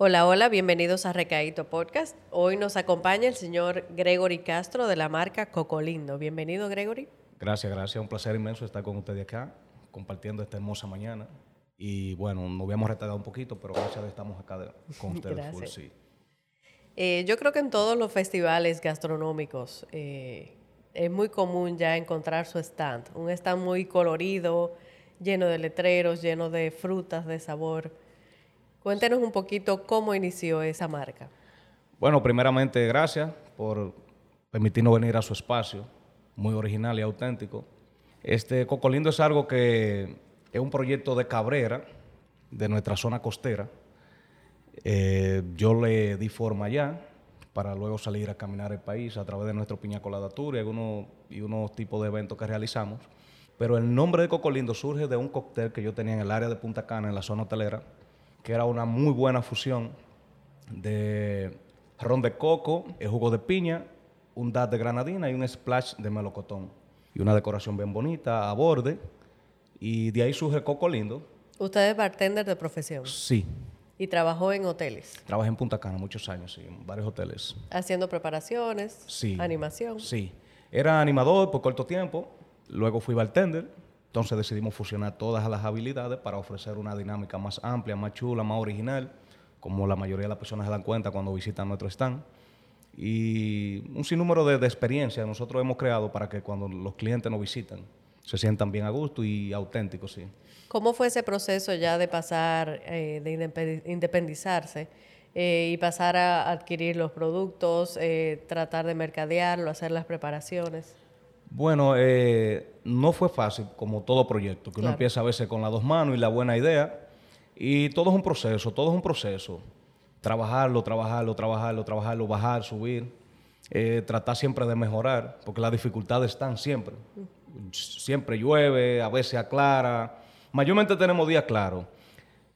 Hola, hola, bienvenidos a Recaíto Podcast. Hoy nos acompaña el señor Gregory Castro de la marca Cocolindo. Bienvenido, Gregory. Gracias, gracias. Un placer inmenso estar con ustedes acá, compartiendo esta hermosa mañana. Y bueno, nos habíamos retardado un poquito, pero gracias a Dios estamos acá con ustedes. Full, sí. Eh, yo creo que en todos los festivales gastronómicos eh, es muy común ya encontrar su stand. Un stand muy colorido, lleno de letreros, lleno de frutas de sabor. Cuéntenos un poquito cómo inició esa marca. Bueno, primeramente, gracias por permitirnos venir a su espacio, muy original y auténtico. Este Cocolindo es algo que es un proyecto de Cabrera, de nuestra zona costera. Eh, yo le di forma allá para luego salir a caminar el país a través de nuestro Piña Tour y, algunos, y unos tipos de eventos que realizamos. Pero el nombre de Cocolindo surge de un cóctel que yo tenía en el área de Punta Cana, en la zona hotelera, que era una muy buena fusión de ron de coco, el jugo de piña, un dad de granadina y un splash de melocotón. Y una decoración bien bonita a borde. Y de ahí surge Coco Lindo. ¿Usted es bartender de profesión? Sí. ¿Y trabajó en hoteles? Trabajé en Punta Cana muchos años, sí, en varios hoteles. ¿Haciendo preparaciones? Sí. ¿Animación? Sí. Era animador por corto tiempo, luego fui bartender entonces decidimos fusionar todas las habilidades para ofrecer una dinámica más amplia, más chula, más original, como la mayoría de las personas se dan cuenta cuando visitan nuestro stand. Y un sinnúmero de, de experiencias nosotros hemos creado para que cuando los clientes nos visitan se sientan bien a gusto y auténticos, sí. ¿Cómo fue ese proceso ya de pasar, eh, de independizarse eh, y pasar a adquirir los productos, eh, tratar de mercadearlo, hacer las preparaciones? Bueno, eh, no fue fácil, como todo proyecto, que uno empieza a veces con las dos manos y la buena idea. Y todo es un proceso, todo es un proceso. Trabajarlo, trabajarlo, trabajarlo, trabajarlo, bajar, subir. Eh, tratar siempre de mejorar, porque las dificultades están siempre. Siempre llueve, a veces aclara. Mayormente tenemos días claros.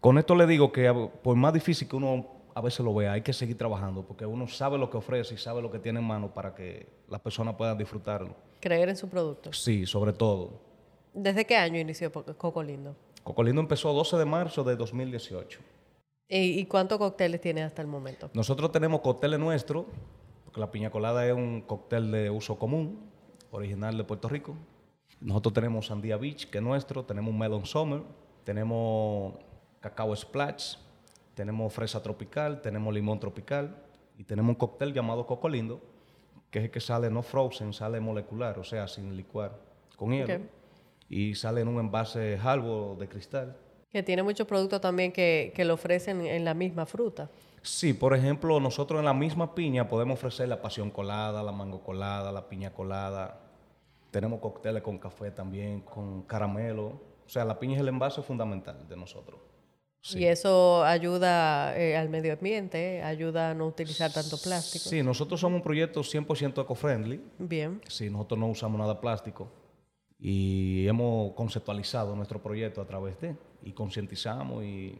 Con esto le digo que por más difícil que uno a veces lo vea, hay que seguir trabajando, porque uno sabe lo que ofrece y sabe lo que tiene en mano para que las personas puedan disfrutarlo. Creer en su producto. Sí, sobre todo. ¿Desde qué año inició Cocolindo? Cocolindo empezó 12 de marzo de 2018. ¿Y, cuántos cócteles tiene hasta el momento? Nosotros tenemos cócteles nuestros, porque la piña colada es un cóctel de uso común, original de Puerto Rico. Nosotros tenemos Sandía Beach, que es nuestro, tenemos Melon Summer, tenemos Cacao Splash, tenemos fresa tropical, tenemos limón tropical y tenemos un cóctel llamado Cocolindo, que es el que sale no frozen, sale molecular, o sea, sin licuar, con hielo. Y sale en un envase halvo de cristal. Que tiene muchos productos también que, que lo ofrecen en la misma fruta. Sí, por ejemplo, nosotros en la misma piña podemos ofrecer la pasión colada, la mango colada, la piña colada. Tenemos cócteles con café también, con caramelo. O sea, la piña es el envase fundamental de nosotros. Y eso ayuda eh, al medio ambiente, ayuda a no utilizar tanto plástico. Sí, nosotros somos un proyecto 100% eco-friendly. Bien. Sí, nosotros no usamos nada plástico y hemos conceptualizado nuestro proyecto a través de y concientizamos y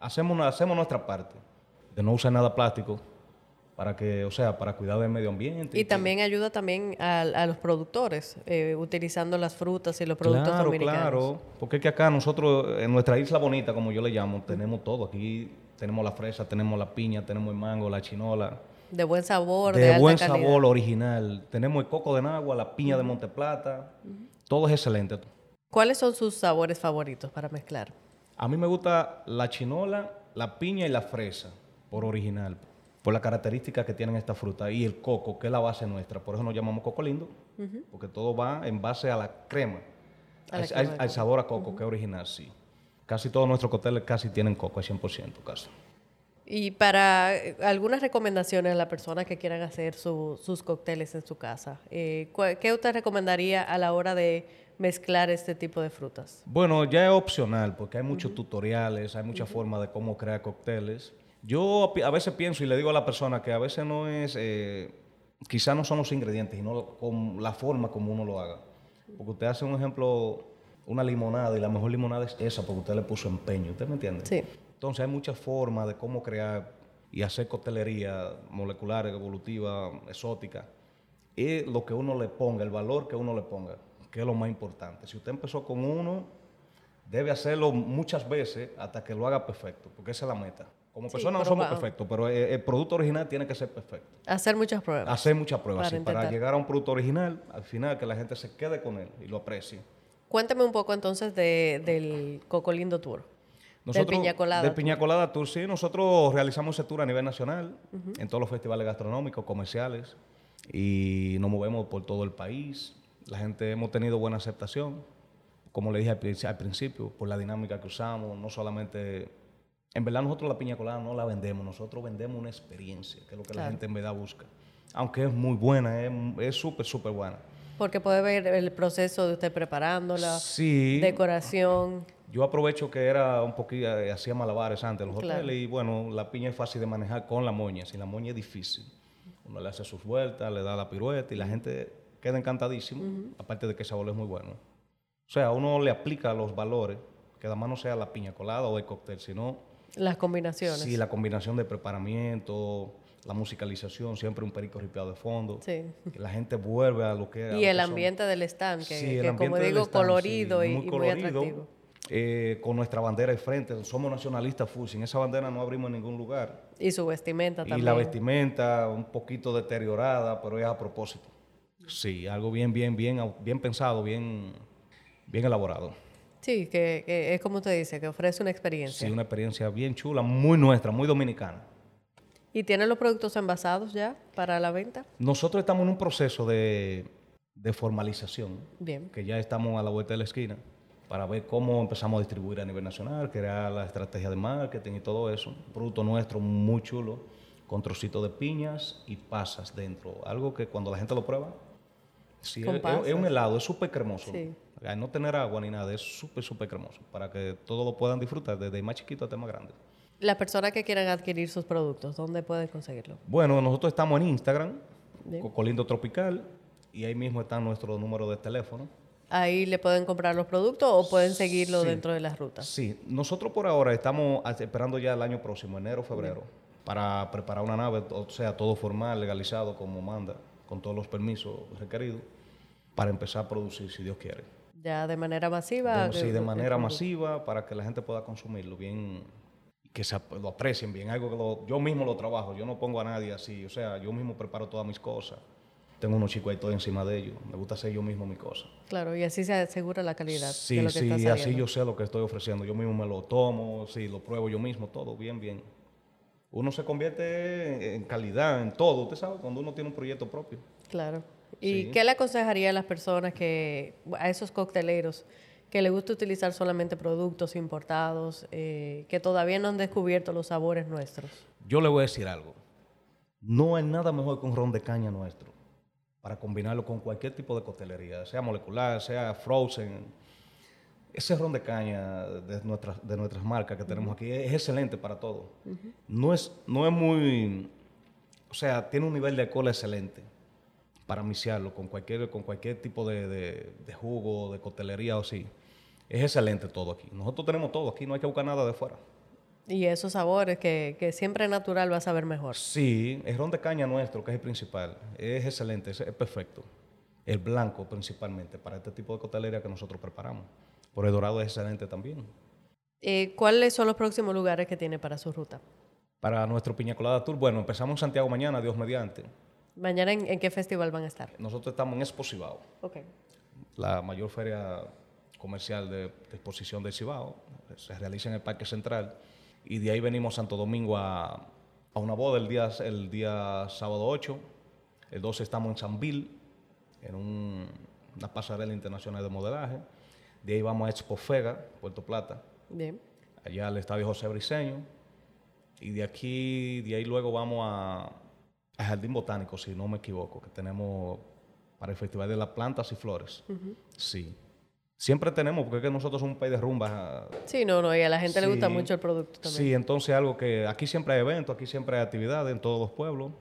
hacemos, hacemos nuestra parte de no usar nada plástico para que, o sea, para cuidar del medio ambiente. Y, también ayuda también a, los productores, eh, utilizando las frutas y los productos claro, dominicanos. Claro, porque es que acá nosotros, en nuestra isla bonita, como yo le llamo, tenemos todo. Aquí tenemos la fresa, tenemos la piña, tenemos el mango, la chinola. De buen sabor, de, de buen sabor, original. Tenemos el coco de Nagua, la piña de Monteplata. Todo es excelente. ¿Cuáles son sus sabores favoritos para mezclar? A mí me gusta la chinola, la piña y la fresa, por original por la característica que tienen esta fruta y el coco, que es la base nuestra. Por eso nos llamamos coco lindo, porque todo va en base a la crema, al, sabor a coco, que es original, sí. Casi todos nuestros cócteles casi tienen coco, al 100% casi. Y para eh, algunas recomendaciones a las personas que quieran hacer sus cócteles en su casa, eh, ¿qué usted recomendaría a la hora de mezclar este tipo de frutas? Bueno, ya es opcional porque hay muchos tutoriales, hay muchas formas de cómo crear cócteles. Yo a veces pienso y le digo a la persona que a veces no es, eh, quizás no son los ingredientes, sino con la forma como uno lo haga. Porque usted hace un ejemplo, una limonada y la mejor limonada es esa porque usted le puso empeño, ¿usted me entiende? Sí. Entonces hay muchas formas de cómo crear y hacer coctelería molecular, evolutiva, exótica. Y lo que uno le ponga, el valor que uno le ponga, que es lo más importante. Si usted empezó con uno, debe hacerlo muchas veces hasta que lo haga perfecto, porque esa es la meta. Como personas no somos perfectos, pero el, producto original tiene que ser perfecto. Hacer muchas pruebas. Hacer muchas pruebas, para, sí, para llegar a un producto original, al final que la gente se quede con él y lo aprecie. Cuéntame un poco entonces del Cocolindo Tour. Nosotros, del Piña Colada. Del Piña Colada Tour, sí. Nosotros realizamos ese tour a nivel nacional, en todos los festivales gastronómicos, comerciales, y nos movemos por todo el país. La gente hemos tenido buena aceptación, como le dije al principio, por la dinámica que usamos, no solamente en verdad nosotros la piña colada no la vendemos, nosotros vendemos una experiencia, que es lo que la gente en verdad busca. Aunque es muy buena, es súper, súper buena. Porque puede ver el proceso de usted preparándola, sí. decoración. Yo aprovecho que era un poquito, eh, hacía malabares antes los hoteles y bueno, la piña es fácil de manejar con la moña, si la moña es difícil. Uno le hace sus vueltas, le da la pirueta y la gente queda encantadísimo, aparte de que el sabor es muy bueno. O sea, uno le aplica los valores, que además no sea la piña colada o el cóctel, sino las combinaciones. Sí, la combinación de preparamiento, la musicalización, siempre un perico ripiado de fondo. Sí. Que la gente vuelve a lo que era. Y el ambiente del stand, que, como digo, colorido y, muy, atractivo. Eh, con nuestra bandera de frente, somos nacionalistas full, sin esa bandera no abrimos en ningún lugar. Y su vestimenta también. Y la vestimenta un poquito deteriorada, pero es a propósito. Sí, algo bien, bien, bien, bien pensado, bien, bien elaborado. Sí, que, es como usted dice, que ofrece una experiencia. Sí, una experiencia bien chula, muy nuestra, muy dominicana. ¿Y tienen los productos envasados ya para la venta? Nosotros estamos en un proceso de, formalización. Bien. Que ya estamos a la vuelta de la esquina para ver cómo empezamos a distribuir a nivel nacional, crear la estrategia de marketing y todo eso. Un producto nuestro muy chulo, con trocitos de piñas y pasas dentro. Algo que cuando la gente lo prueba, sí, es, un helado, es súper cremoso. Sí no tener agua ni nada, es súper, súper cremoso para que todos lo puedan disfrutar, desde más chiquito hasta más grande. Las personas que quieran adquirir sus productos, ¿dónde pueden conseguirlo? Bueno, nosotros estamos en Instagram, Cocolindo Tropical, y ahí mismo está nuestro número de teléfono. Ahí le pueden comprar los productos o pueden seguirlo dentro de las rutas. Sí, nosotros por ahora estamos esperando ya el año próximo, enero, febrero, para preparar una nave, o sea, todo formal, legalizado como manda, con todos los permisos requeridos, para empezar a producir, si Dios quiere. Ya de manera masiva. sí, de manera masiva para que la gente pueda consumirlo bien, que se, lo aprecien bien. Algo que yo mismo lo trabajo, yo no pongo a nadie así, o sea, yo mismo preparo todas mis cosas. Tengo unos chicos ahí todo encima de ellos. Me gusta hacer yo mismo mi cosa. Claro, y así se asegura la calidad. Sí, de lo que sí, así yo sé lo que estoy ofreciendo. Yo mismo me lo tomo, sí, lo pruebo yo mismo, todo bien, bien. Uno se convierte en calidad, en todo, usted sabe, cuando uno tiene un proyecto propio. Claro. ¿Y qué le aconsejaría a las personas que, a esos cocteleros, que les gusta utilizar solamente productos importados, eh, que todavía no han descubierto los sabores nuestros? Yo le voy a decir algo. No hay nada mejor que un ron de caña nuestro para combinarlo con cualquier tipo de coctelería, sea molecular, sea frozen. Ese ron de caña de, nuestras de nuestras marcas que tenemos aquí es excelente para todo. no, es, no es muy... O sea, tiene un nivel de alcohol excelente para miciarlo con cualquier, con cualquier tipo de, jugo, de coctelería o así. Es excelente todo aquí. Nosotros tenemos todo aquí, no hay que buscar nada de fuera. Y esos sabores que, que siempre natural va a saber mejor. Sí, el ron de caña nuestro, que es el principal, es excelente, es, perfecto. El blanco principalmente, para este tipo de coctelería que nosotros preparamos. Por el dorado es excelente también. Eh, ¿Cuáles son los próximos lugares que tiene para su ruta? Para nuestro Piña Colada Tour, bueno, empezamos en Santiago mañana, Dios mediante. ¿Mañana en, qué festival van a estar? Nosotros estamos en Expo Cibao. La mayor feria comercial de, exposición de Cibao. Se realiza en el Parque Central. Y de ahí venimos a Santo Domingo a, una boda el día, el día sábado 8. El 12 estamos en San Bill, en una pasarela internacional de modelaje. De ahí vamos a Expo Fega, Puerto Plata. Bien. Allá al Estadio José Briceño. Y de aquí, de ahí luego vamos a el Jardín Botánico, si no me equivoco, que tenemos para el Festival de las Plantas y Flores. Sí. siempre tenemos, porque es que nosotros somos un país de rumba. Sí, no, no, y a la gente le gusta mucho el producto también. Sí, entonces algo que aquí siempre hay eventos, aquí siempre hay actividades en todos los pueblos.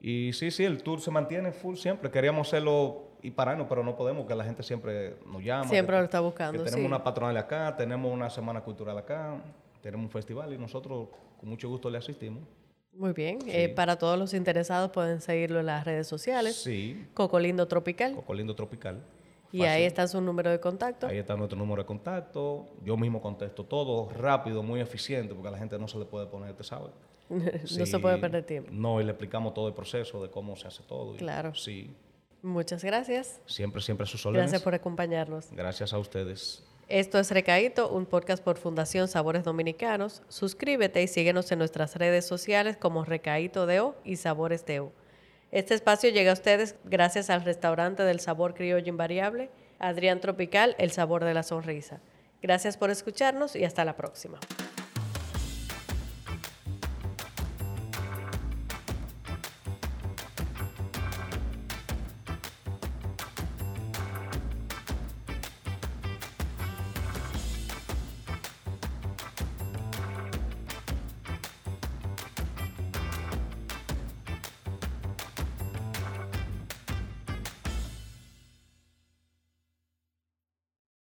Y sí, sí, el tour se mantiene full siempre. Queríamos hacerlo y pararnos, pero no podemos, que la gente siempre nos llama. Siempre que- lo está buscando, que tenemos sí. una patronal acá, tenemos una semana cultural acá, tenemos un festival y nosotros con mucho gusto le asistimos. Muy bien. Eh, para todos los interesados pueden seguirlo en las redes sociales. Sí, Cocolindo Tropical. Cocolindo Tropical. Y ahí está su número de contacto. Ahí está nuestro número de contacto. Yo mismo contesto todo rápido, muy eficiente, porque a la gente no se le puede poner, ¿te sabes? no se puede perder tiempo. No, y le explicamos todo el proceso de cómo se hace todo. y Claro. Sí, Muchas gracias. siempre, siempre a sus órdenes. Gracias por acompañarnos. Gracias a ustedes. Esto es Recaíto, un podcast por Fundación Sabores Dominicanos. Suscríbete y síguenos en nuestras redes sociales como Recaíto Deo y Sabores Deo. Este espacio llega a ustedes gracias al restaurante del sabor criollo invariable, Adrián Tropical, el sabor de la sonrisa. Gracias por escucharnos y hasta la próxima.